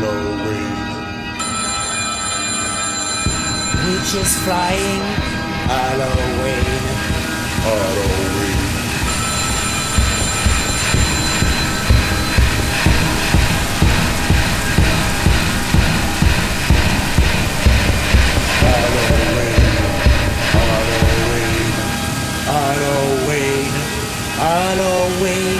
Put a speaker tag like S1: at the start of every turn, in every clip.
S1: shallow grave. Flying Halloween.
S2: Halloween,
S1: Halloween, Halloween, Halloween.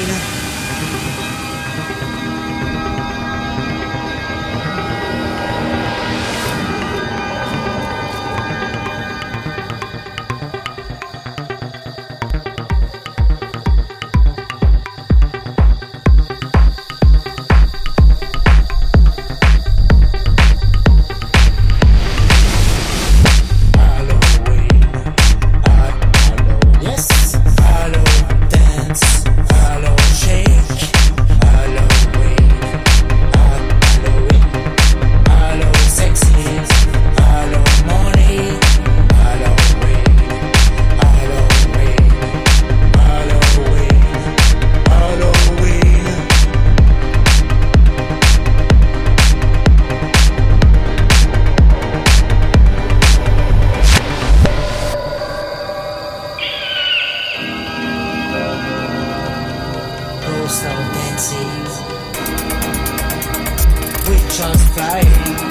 S1: Of dancing. Witch on flying.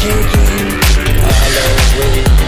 S1: Halloween, Halloween.